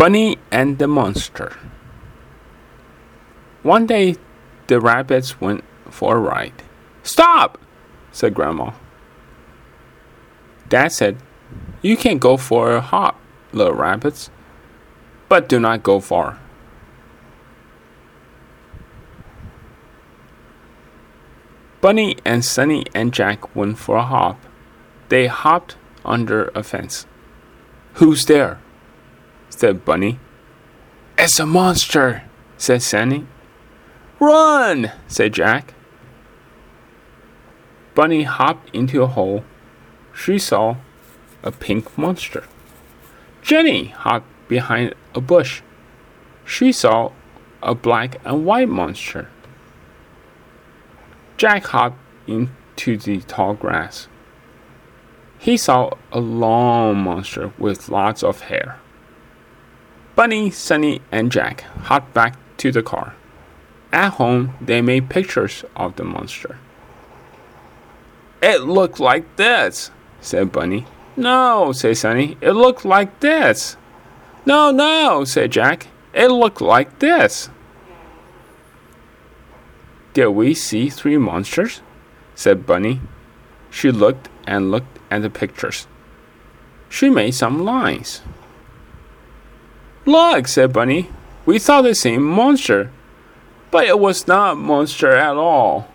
Bunny and the Monster. One day, the rabbits went for a ride. Stop! said Grandma. Dad said, You can go for a hop, little rabbits, but do not go far. Bunny and Sunny and Jack went for a hop. They hopped under a fence. Who's there? Said Bunny. It's a monster, said Sunny. Run, said Jack. Bunny hopped into a hole. She saw a pink monster. Jenny hopped behind a bush. She saw a black and white monster. Jack hopped into the tall grass. He saw a long monster with lots of hair. Bunny, Sunny, and Jack hopped back to the car. At home, they made pictures of the monster. It looked like this, said Bunny. No, said Sunny. It looked like this. No, no, said Jack. It looked like this. Did we see three monsters? said Bunny. She looked and looked at the pictures. She made some lines. Look, said Bunny. We saw the same monster, but it was not monster at all.